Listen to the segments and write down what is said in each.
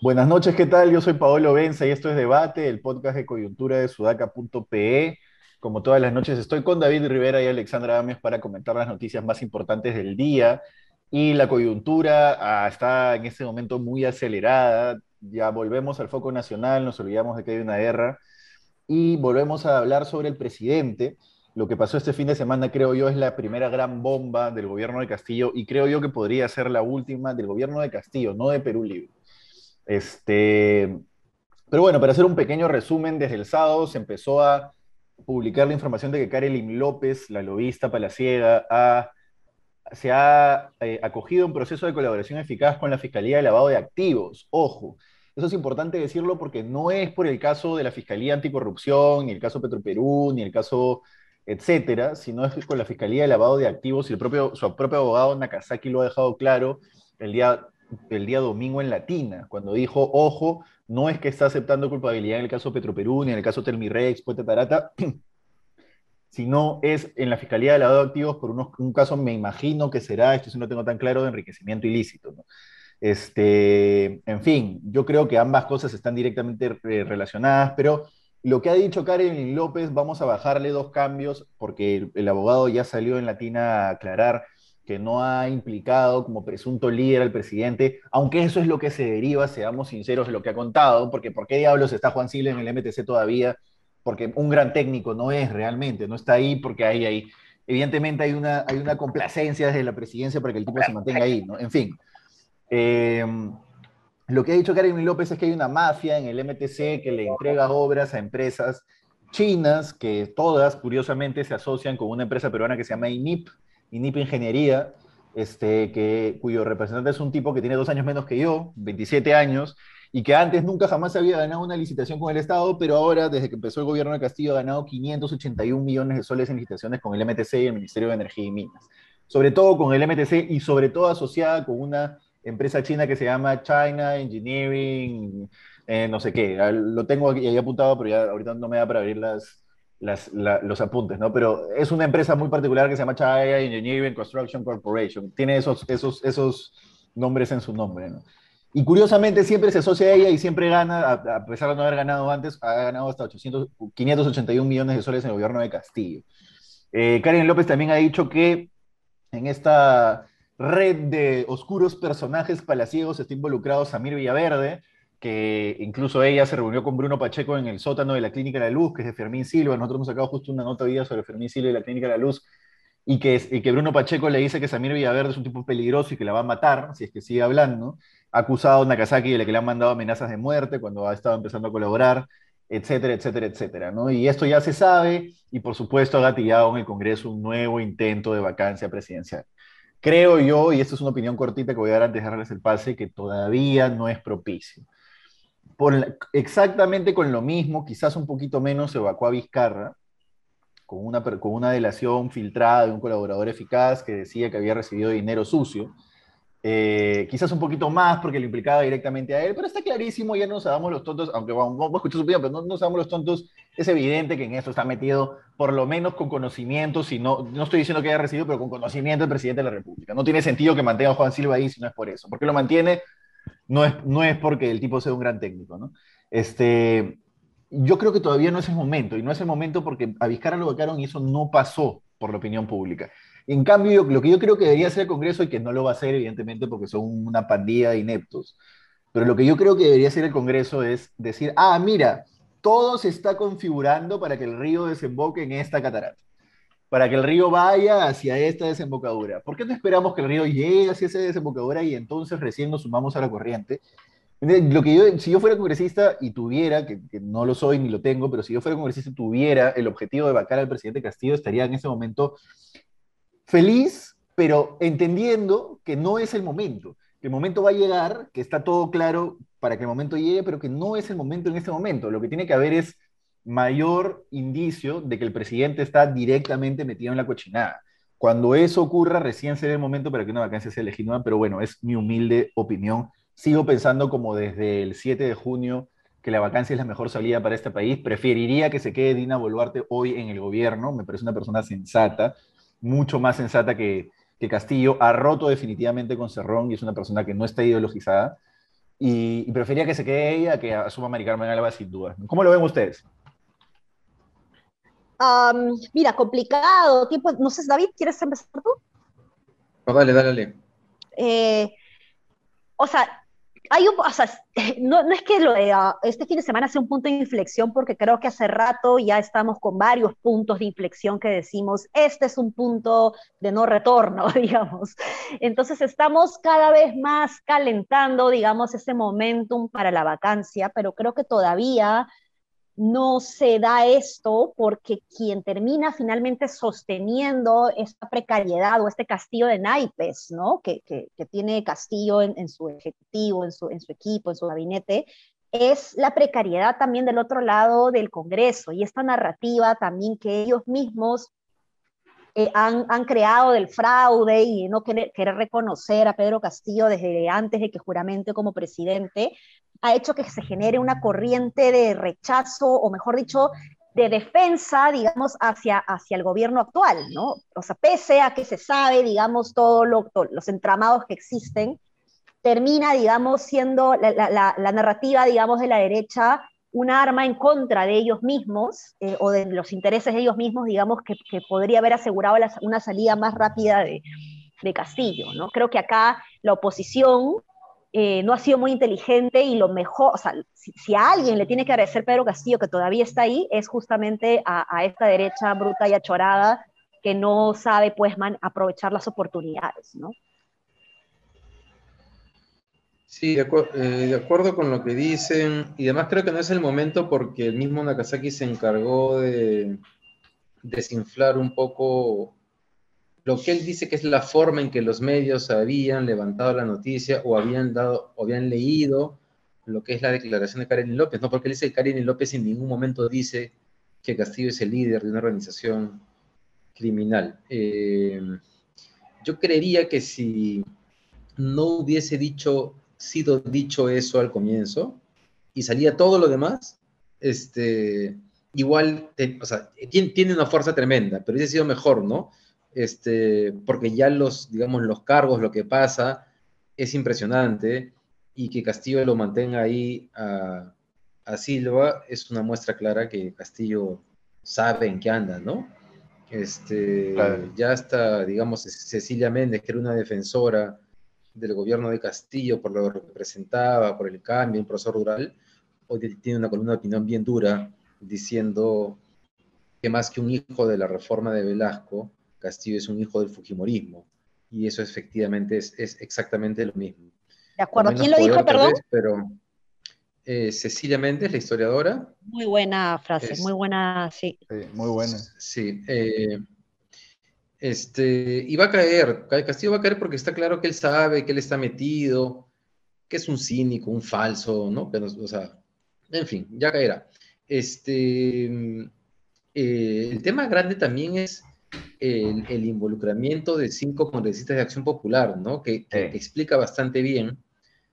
Buenas noches, ¿qué tal? Yo soy Paolo Benza y esto es Debate, el podcast de coyuntura de sudaca.pe. Como todas las noches estoy con David Rivera y Alexandra Ames para comentar las noticias más importantes del día. Y la coyuntura ah, está en este momento muy acelerada. Ya volvemos al foco nacional, nos olvidamos de que hay una guerra y volvemos a hablar sobre el presidente. Lo que pasó este fin de semana, creo yo, es la primera gran bomba del gobierno de Castillo y creo yo que podría ser la última del gobierno de Castillo, no de Perú Libre. Este, pero bueno, para hacer un pequeño resumen, desde el sábado se empezó a publicar la información de que Karelin López, la lobista palaciega, ha, se ha eh, acogido un proceso de colaboración eficaz con la Fiscalía de Lavado de Activos. Ojo, eso es importante decirlo porque no es por el caso de la Fiscalía Anticorrupción, ni el caso Petroperú, ni el caso etcétera, sino es con la Fiscalía de Lavado de Activos y el propio, su propio abogado Nakazaki lo ha dejado claro el día el día domingo en Latina, cuando dijo, ojo, no es que está aceptando culpabilidad en el caso Petroperú ni en el caso Telmirex, Puente Tarata, sino es en la Fiscalía de Lavado de Activos por un caso, me imagino que será, esto sí no tengo tan claro, de enriquecimiento ilícito. Este, en fin, yo creo que ambas cosas están directamente eh, relacionadas, pero lo que ha dicho Karen López, vamos a bajarle dos cambios, porque el, abogado ya salió en Latina a aclarar que no ha implicado como presunto líder al presidente, aunque eso es lo que se deriva, seamos sinceros de lo que ha contado, porque ¿por qué diablos está Juan Silva en el MTC todavía? Porque un gran técnico no es realmente, no está ahí porque hay ahí. Evidentemente hay una, hay una complacencia desde la presidencia para que el tipo se mantenga ahí, ¿no? En fin. Em, lo que ha dicho Karen López es que hay una mafia en el MTC que le entrega obras a empresas chinas que todas, curiosamente, se asocian con una empresa peruana que se llama INIP, INIP Ingeniería, este, cuyo representante es un tipo que tiene dos años menos que yo, 27 años, y que antes nunca jamás había ganado una licitación con el Estado, pero ahora, desde que empezó el gobierno de Castillo, ha ganado 581 millones de soles en licitaciones con el MTC y el Ministerio de Energía y Minas. Sobre todo con el MTC y sobre todo asociada con una empresa china que se llama China Engineering, eh, no sé qué. Lo tengo aquí, ahí apuntado, pero ya ahorita no me da para abrir las, los apuntes, ¿no? Pero es una empresa muy particular que se llama Chaya Engineering Construction Corporation. Tiene esos, esos, esos nombres en su nombre, ¿no? Y curiosamente siempre se asocia a ella y siempre gana, a, pesar de no haber ganado antes, ha ganado hasta 800, 581 millones de soles en el gobierno de Castillo. Eh, Karen López también ha dicho que en esta red de oscuros personajes palaciegos está involucrado Samir Villaverde, que incluso ella se reunió con Bruno Pacheco en el sótano de la Clínica de la Luz, que es de Fermín Silva. Nosotros hemos sacado justo una nota hoy sobre Fermín Silva y la Clínica de la Luz, y que, que Bruno Pacheco le dice que Samir Villaverde es un tipo peligroso y que la va a matar, si es que sigue hablando. Ha acusado a Nakazaki de que le han mandado amenazas de muerte cuando ha estado empezando a colaborar, etcétera, etcétera, etcétera. ¿no? Y esto ya se sabe, y por supuesto ha gatillado en el Congreso un nuevo intento de vacancia presidencial. Creo yo, y esto es una opinión cortita que voy a dar antes de darles el pase, que todavía no es propicio exactamente con lo mismo, quizás un poquito menos, se evacuó a Vizcarra, con una, con una delación filtrada de un colaborador eficaz que decía que había recibido dinero sucio. Eh, quizás un poquito más porque lo implicaba directamente a él, pero está clarísimo, ya no nos damos los tontos, aunque vamos, a escuchar su opinión, pero no nos damos los tontos, es evidente que en esto está metido, por lo menos con conocimiento, si no, no estoy diciendo que haya recibido, pero con conocimiento del presidente de la República. No tiene sentido que mantenga a Juan Silva ahí si no es por eso. ¿Por qué lo mantiene? no es, no es porque el tipo sea un gran técnico, ¿no? Este, yo creo que todavía no es el momento, y no es el momento porque a Vizcarra lo vacaron y eso no pasó por la opinión pública. En cambio, lo que yo creo que debería hacer el Congreso, y que no lo va a hacer, evidentemente, porque son una pandilla de ineptos, pero lo que yo creo que debería hacer el Congreso es decir, ah, mira, todo se está configurando para que el río desemboque en esta catarata para que el río vaya hacia esta desembocadura. ¿Por qué no esperamos que el río llegue hacia esa desembocadura y entonces recién nos sumamos a la corriente? Lo que yo, si yo fuera congresista y tuviera, que, no lo soy ni lo tengo, pero si yo fuera congresista y tuviera el objetivo de vacar al presidente Castillo, estaría en ese momento feliz, pero entendiendo que no es el momento. El momento va a llegar, que está todo claro para que el momento llegue, pero que no es el momento en este momento. Lo que tiene que haber es mayor indicio de que el presidente está directamente metido en la cochinada. Cuando eso ocurra, recién será el momento para que una vacancia sea legítima, pero bueno, es mi humilde opinión. Sigo pensando como desde el 7 de junio que la vacancia es la mejor salida para este país. Preferiría que se quede Dina Boluarte hoy en el gobierno. Me parece una persona sensata, mucho más sensata que, que Castillo. Ha roto definitivamente con Cerrón y es una persona que no está ideologizada. Y, y preferiría que se quede ella que asuma Mari Carmen Alba sin duda. ¿Cómo lo ven ustedes? Um, mira, complicado, tiempo, no sé, David, ¿quieres empezar tú? Oh, dale, dale, dale. Eh, o sea, hay un, o sea, no, es que lo de, uh, este fin de semana sea un punto de inflexión, porque creo que hace rato ya estamos con varios puntos de inflexión que decimos, este es un punto de no retorno, digamos. Entonces estamos cada vez más calentando, digamos, ese momentum para la vacancia, pero creo que todavía no se da esto porque quien termina finalmente sosteniendo esta precariedad o este castillo de naipes, ¿no? Que, que, tiene Castillo en, en, su ejecutivo, en su, en su equipo, en su gabinete, es la precariedad también del otro lado del Congreso y esta narrativa también que ellos mismos eh, han, han, creado del fraude y no querer, querer, reconocer a Pedro Castillo desde antes de que juramente como presidente, ha hecho que se genere una corriente de rechazo, o mejor dicho, de defensa, digamos, hacia, hacia el gobierno actual, ¿no? O sea, pese a que se sabe, digamos, todos lo, los entramados que existen, termina, digamos, siendo la, narrativa, digamos, de la derecha un arma en contra de ellos mismos eh, o de los intereses de ellos mismos, digamos, que, que podría haber asegurado una salida más rápida de, de, Castillo, ¿no? Creo que acá la oposición eh, no ha sido muy inteligente y lo mejor, o sea, si, a alguien le tiene que agradecer Pedro Castillo, que todavía está ahí, es justamente a, esta derecha bruta y achorada que no sabe, pues, man, aprovechar las oportunidades, ¿no? Sí, de, eh, de, acuerdo con lo que dicen, y además creo que no es el momento porque el mismo Nakazaki se encargó de desinflar un poco lo que él dice que es la forma en que los medios habían levantado la noticia o habían dado o habían leído lo que es la declaración de Karen López, no porque él dice que Karen López en ningún momento dice que Castillo es el líder de una organización criminal. Eh, yo creería que si no hubiese dicho sido dicho eso al comienzo y salía todo lo demás, este, igual, o sea, tiene, una fuerza tremenda, pero hubiese sido mejor, ¿no? Este, porque ya los, digamos, los cargos, lo que pasa, es impresionante y que Castillo lo mantenga ahí a, a Silva es una muestra clara que Castillo sabe en qué anda, ¿no? Este, claro. Ya está, digamos, Cecilia Méndez, que era una defensora del gobierno de Castillo por lo que representaba, por el cambio, un proceso rural, hoy tiene una columna de opinión bien dura diciendo que más que un hijo de la reforma de Velasco, Castillo es un hijo del Fujimorismo. Y eso efectivamente es, es exactamente lo mismo. De acuerdo. ¿Quién lo dijo, perdón? Vez, pero eh, Cecilia Méndez, la historiadora. Muy buena frase, es, muy buena, sí. sí. Muy buena. Sí. Eh, este, y va a caer, Castillo va a caer porque está claro que él sabe, que él está metido, que es un cínico, un falso, ¿no? Que no o sea, en fin, ya caerá. Este, eh, el tema grande también es el, el, involucramiento de cinco congresistas de Acción Popular, ¿no? Que, que, que, explica bastante bien,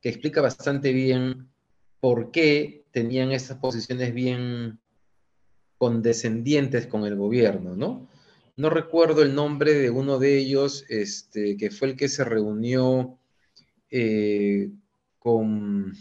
que explica bastante bien por qué tenían esas posiciones bien condescendientes con el gobierno, ¿no? no recuerdo el nombre de uno de ellos, este, que fue el que se reunió eh, con,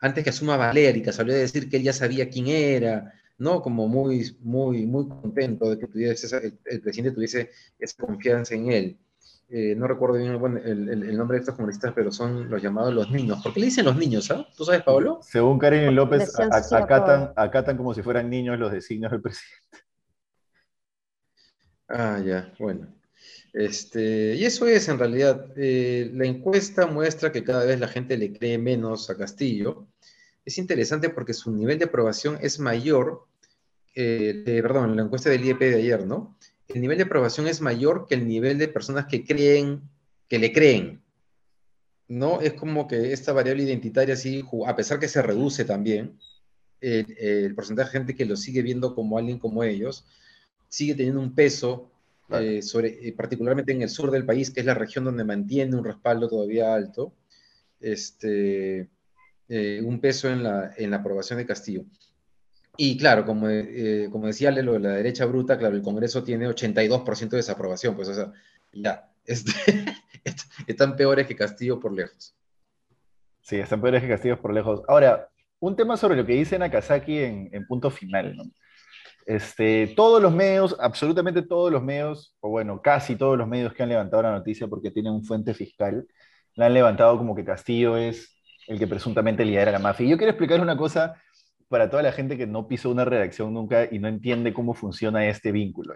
antes que asuma Valérica, salió a decir que él ya sabía quién era, ¿no? Como muy, muy, muy contento de que tuviese esa, el, el, presidente tuviese esa confianza en él. Eh, no recuerdo bien bueno, el, el, nombre de estos comunistas, pero son los llamados los niños. ¿Por qué le dicen los niños? ¿ah? ¿Tú sabes, Pablo? Según Karen López, acatan, acatan como si fueran niños los designios del presidente. Ah, ya, bueno. Este, y eso es en realidad, eh, la encuesta muestra que cada vez la gente le cree menos a Castillo. Es interesante porque su nivel de aprobación es mayor, eh, de, perdón, la encuesta del IEP de ayer, ¿no? El nivel de aprobación es mayor que el nivel de personas que creen, que le creen, ¿no? Es como que esta variable identitaria, sí, a pesar que se reduce también, el, el porcentaje de gente que lo sigue viendo como alguien como ellos, sigue teniendo un peso, claro. eh, sobre, eh, particularmente en el sur del país, que es la región donde mantiene un respaldo todavía alto. Este, eh, un peso en la, en la aprobación de Castillo. Y claro, como, eh, como decía lo de la derecha bruta, claro, el Congreso tiene 82% de desaprobación, pues o sea, ya, este, están peores que Castillo por lejos. Sí, están peores que Castillo por lejos. Ahora, un tema sobre lo que dice Nakazaki en, en punto final. Este, todos los medios, absolutamente todos los medios, o bueno, casi todos los medios que han levantado la noticia porque tienen un fuente fiscal, la han levantado como que Castillo es el que presuntamente lidera la mafia. Y yo quiero explicar una cosa para toda la gente que no pisó una redacción nunca y no entiende cómo funciona este vínculo.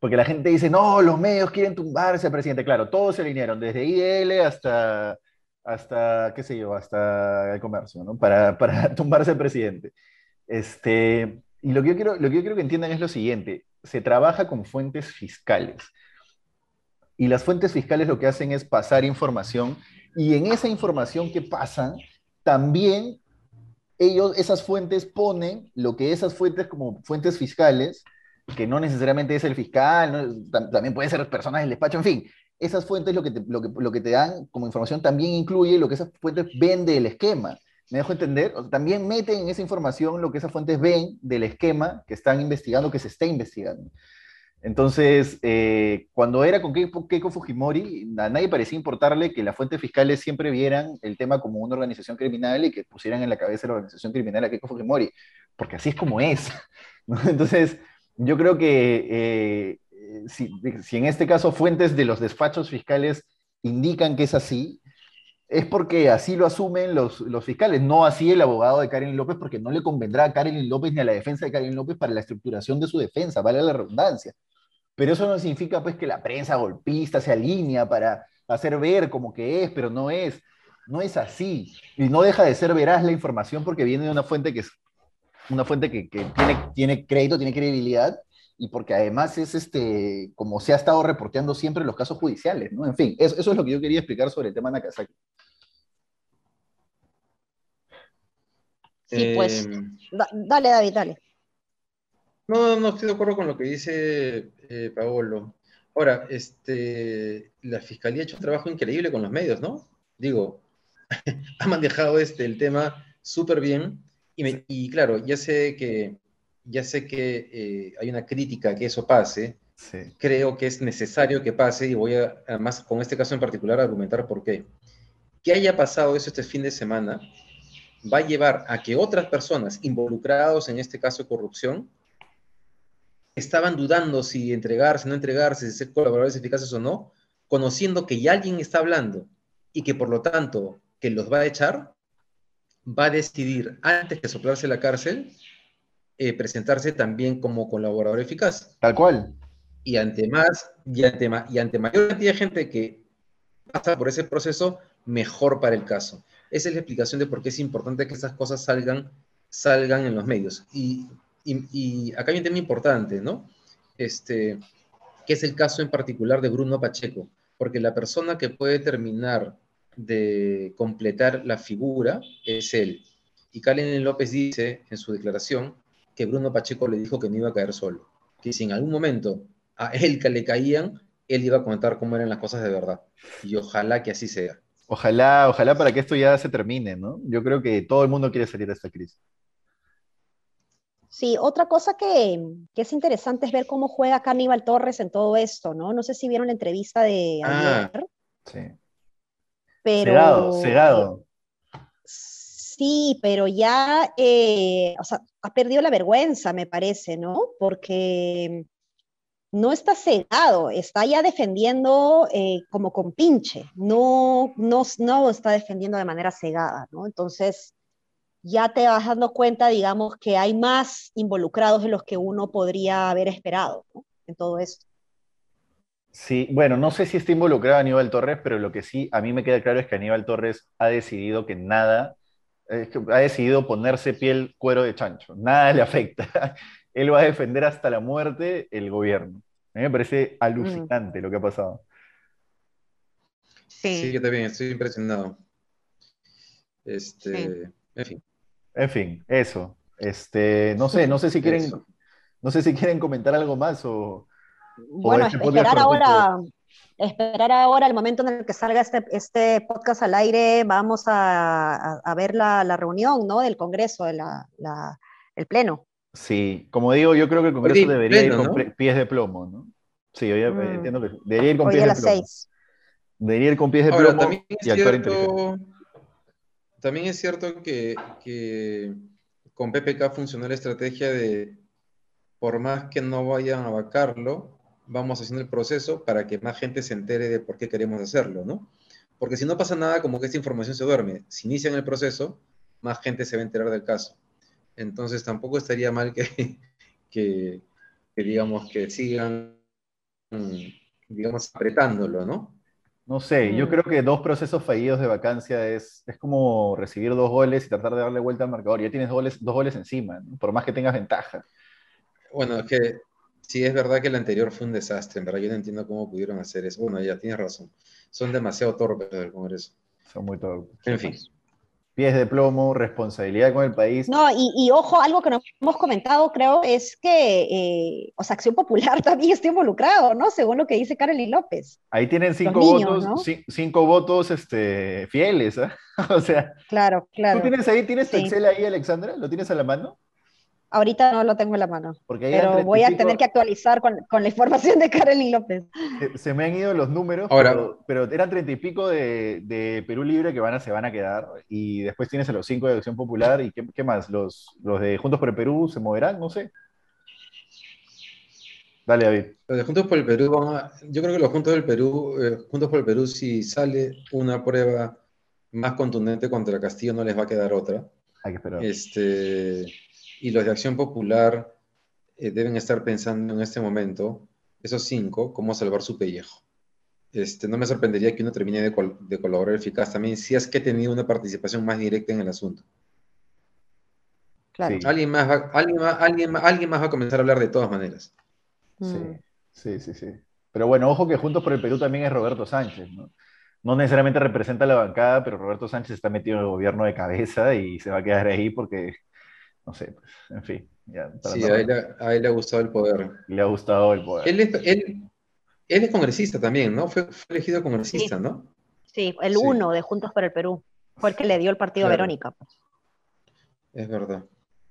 Porque la gente dice, no, los medios quieren tumbarse al presidente. Claro, todos se alinearon, desde IDL hasta, hasta qué sé yo, hasta el comercio, ¿no? Para, para tumbarse al presidente. Este, y lo que, yo quiero, lo que yo quiero que entiendan es lo siguiente, se trabaja con fuentes fiscales. Y las fuentes fiscales lo que hacen es pasar información y en esa información que pasan, también ellos, esas fuentes ponen lo que esas fuentes como fuentes fiscales, que no necesariamente es el fiscal, también pueden ser personas del despacho, en fin, esas fuentes lo que, lo, que, lo que te dan como información también incluye lo que esas fuentes ven del esquema. ¿Me dejo entender? también meten en esa información lo que esas fuentes ven del esquema que están investigando, que se está investigando. Entonces, eh, cuando era con Keiko, Fujimori, a nadie parecía importarle que las fuentes fiscales siempre vieran el tema como una organización criminal y que pusieran en la cabeza la organización criminal a Keiko Fujimori, porque así es como es. Entonces, yo creo que eh, si, si en este caso fuentes de los despachos fiscales indican que es así, es porque así lo asumen los, los, fiscales, no así el abogado de Karen López, porque no le convendrá a Karen López ni a la defensa de Karen López para la estructuración de su defensa, vale la redundancia. Pero eso no significa pues que la prensa golpista se alinea para hacer ver como que es, pero no es. No es así. Y no deja de ser veraz la información porque viene de una fuente que es una fuente que, que tiene, tiene crédito, tiene credibilidad y porque además es este, como se ha estado reporteando siempre los casos judiciales, ¿no? En fin, eso, eso es lo que yo quería explicar sobre el tema Nakazaki. Sí, pues. Em, dale, David, dale. No, no estoy de acuerdo con lo que dice eh, Paolo. Ahora, este, la fiscalía ha hecho un trabajo increíble con los medios, ¿no? Digo, ha manejado este, el tema súper bien. Y, y, claro, ya sé que, ya sé que eh, hay una crítica a que eso pase. Creo que es necesario que pase y voy a, además, con este caso en particular, argumentar por qué. Que haya pasado eso este fin de semana va a llevar a que otras personas involucradas en este caso de corrupción estaban dudando si entregarse, no entregarse, si ser colaboradores eficaces o no, conociendo que ya alguien está hablando y que por lo tanto que los va a echar, va a decidir antes que soplarse la cárcel, eh, presentarse también como colaborador eficaz. Tal cual. Y ante más, y ante, y ante mayor cantidad de gente que pasa por ese proceso, mejor para el caso. Esa es la explicación de por qué es importante que esas cosas salgan, salgan en los medios. Y, acá hay un tema importante, ¿no? Este, que es el caso en particular de Bruno Pacheco, porque la persona que puede terminar de completar la figura es él. Y Kalen López dice en su declaración que Bruno Pacheco le dijo que no iba a caer solo, que si en algún momento a él que le caían, él iba a contar cómo eran las cosas de verdad. Y ojalá que así sea. Ojalá, ojalá para que esto ya se termine, ¿no? Yo creo que todo el mundo quiere salir de esta crisis. Sí, otra cosa que, es interesante es ver cómo juega Caníbal Torres en todo esto, ¿no? No sé si vieron la entrevista de ah, ayer. sí. Pero, cegado, cegado. Sí, pero ya, eh, o sea, ha perdido la vergüenza, me parece, ¿no? Porque no está cegado, está ya defendiendo eh, como con pinche, no, no, no está defendiendo de manera cegada, ¿no? Entonces, ya te vas dando cuenta, digamos, que hay más involucrados de los que uno podría haber esperado ¿no? en todo esto. Sí, bueno, no sé si está involucrado Aníbal Torres, pero lo que sí a mí me queda claro es que Aníbal Torres ha decidido que nada, ha decidido ponerse piel cuero de chancho, nada le afecta. Él va a defender hasta la muerte el gobierno. A mí me parece alucinante lo que ha pasado. Sí. sí, yo también estoy impresionado. Este, en fin. En fin, eso. Este, no sé, no sé si quieren, no sé si quieren comentar algo más o. Bueno, esperar ahora, esperar ahora el momento en el que salga este, este podcast al aire, vamos a, ver la, reunión, ¿no? Del Congreso, de la, el Pleno. Sí, como digo, yo creo que el Congreso debería ir con pies de plomo, ¿no? Sí, yo mm. entiendo que debería ir con pies de plomo. Seis. Debería ir con pies de plomo y actuar cierto, También es cierto que, que con PPK funcionó la estrategia de, por más que no vayan a vacarlo, vamos haciendo el proceso para que más gente se entere de por qué queremos hacerlo, ¿no? Porque si no pasa nada, como que esta información se duerme. Si inician el proceso, más gente se va a enterar del caso. Entonces tampoco estaría mal que, que, digamos, que sigan, digamos, apretándolo, ¿no? No sé, yo mm. creo que dos procesos fallidos de vacancia es, es como recibir dos goles y tratar de darle vuelta al marcador. Ya tienes dos goles, dos goles encima, por más que tengas ventaja. Bueno, es que Sí, es verdad que el anterior fue un desastre, en verdad yo no entiendo cómo pudieron hacer eso. Bueno, ya tienes razón. Son demasiado torpes del Congreso. Son muy torpes. En fin. Pies de plomo, responsabilidad con el país. No, y, ojo, algo que no hemos comentado, creo, es que, eh, o sea, Acción Popular también está involucrado, ¿no? Según lo que dice Carolyn López. Ahí tienen cinco votos, cinco votos este, fieles, ¿eh? o sea. Claro, claro. ¿Tú tienes ahí, tienes Excel ahí, Alexandra? ¿Lo tienes a la mano? Ahorita no lo tengo en la mano, pero voy a tener que actualizar con, la información de Karen López. Se, me han ido los números, pero, eran treinta y pico de, Perú Libre que van a, se van a quedar, y después tienes a los cinco de Acción Popular, y ¿qué, más? Los, los de Juntos por el Perú se moverán, no sé. Dale, David. Los de Juntos por el Perú yo creo que los Juntos del Perú, eh, Juntos por el Perú, si sale una prueba más contundente contra Castillo, no les va a quedar otra. Hay que esperar. Este y los de Acción Popular eh, deben estar pensando en este momento, esos cinco, cómo salvar su pellejo. Este, no me sorprendería que uno termine de, colaborar eficaz también, si es que ha tenido una participación más directa en el asunto. Claro. Alguien, más va, alguien, más, alguien, más, va a comenzar a hablar de todas maneras. Sí, mm. sí, sí, sí. Pero bueno, ojo que Juntos por el Perú también es Roberto Sánchez, ¿no? No necesariamente representa la bancada, pero Roberto Sánchez está metido en el gobierno de cabeza y se va a quedar ahí porque no sé, pues, en fin. sí, a él, le ha gustado el poder. Le ha gustado el poder. Él es, él, es congresista también, ¿no? Fue, elegido congresista, ¿no? Sí, el uno de Juntos por el Perú. Fue el que le dio el partido a Verónica. Pues. Es verdad.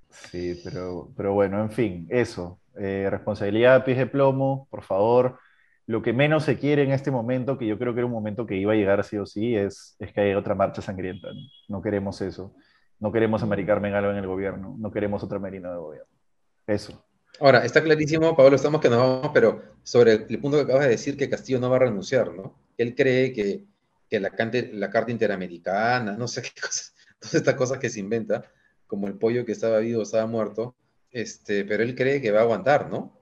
Sí, pero, pero bueno, en fin, eso. Eh, responsabilidad, pies de plomo, por favor. Lo que menos se quiere en este momento, que yo creo que era un momento que iba a llegar sí o sí, es, es que haya otra marcha sangrienta. no queremos eso. No queremos a Mari Carmen Alba en el gobierno, no queremos otra Marina de gobierno. Eso. Ahora, está clarísimo, Pablo, estamos que nos vamos, pero sobre el, punto que acabas de decir, que Castillo no va a renunciar, ¿no? Él cree que, la, la Carta Interamericana, no sé qué cosas, todas estas cosas que se inventa, como el pollo que estaba vivo estaba muerto, este, pero él cree que va a aguantar, ¿no?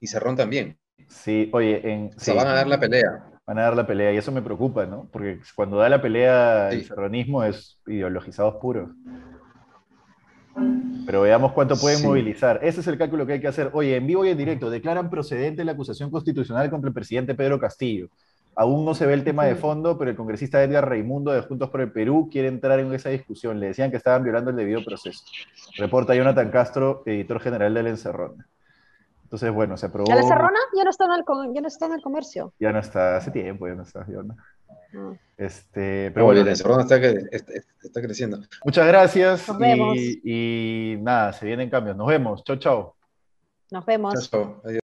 Y Cerrón también. Sí, oye, en... Se van a dar la pelea van a dar la pelea y eso me preocupa, ¿no? Porque cuando da la pelea el serronismo es ideologizados puros. Pero veamos cuánto pueden movilizar. Ese es el cálculo que hay que hacer. Oye, en vivo y en directo, declaran procedente la acusación constitucional contra el presidente Pedro Castillo. Aún no se ve el tema de fondo, pero el congresista Edgar Raimundo de Juntos por el Perú quiere entrar en esa discusión. Le decían que estaban violando el debido proceso. Reporta Jonathan Castro, editor general del Encerrona. Entonces, bueno, se aprobó. ¿Ya la Serrona? Ya no está en el, ya no está en el comercio. Ya no está, hace tiempo ya no está. Ya no. Ah. Este, pero bueno, la Serrona está, está, creciendo. Muchas gracias. Y, y, nada, se vienen cambios. Nos vemos. Chau, chau. Nos vemos. Chau, chau. Adiós.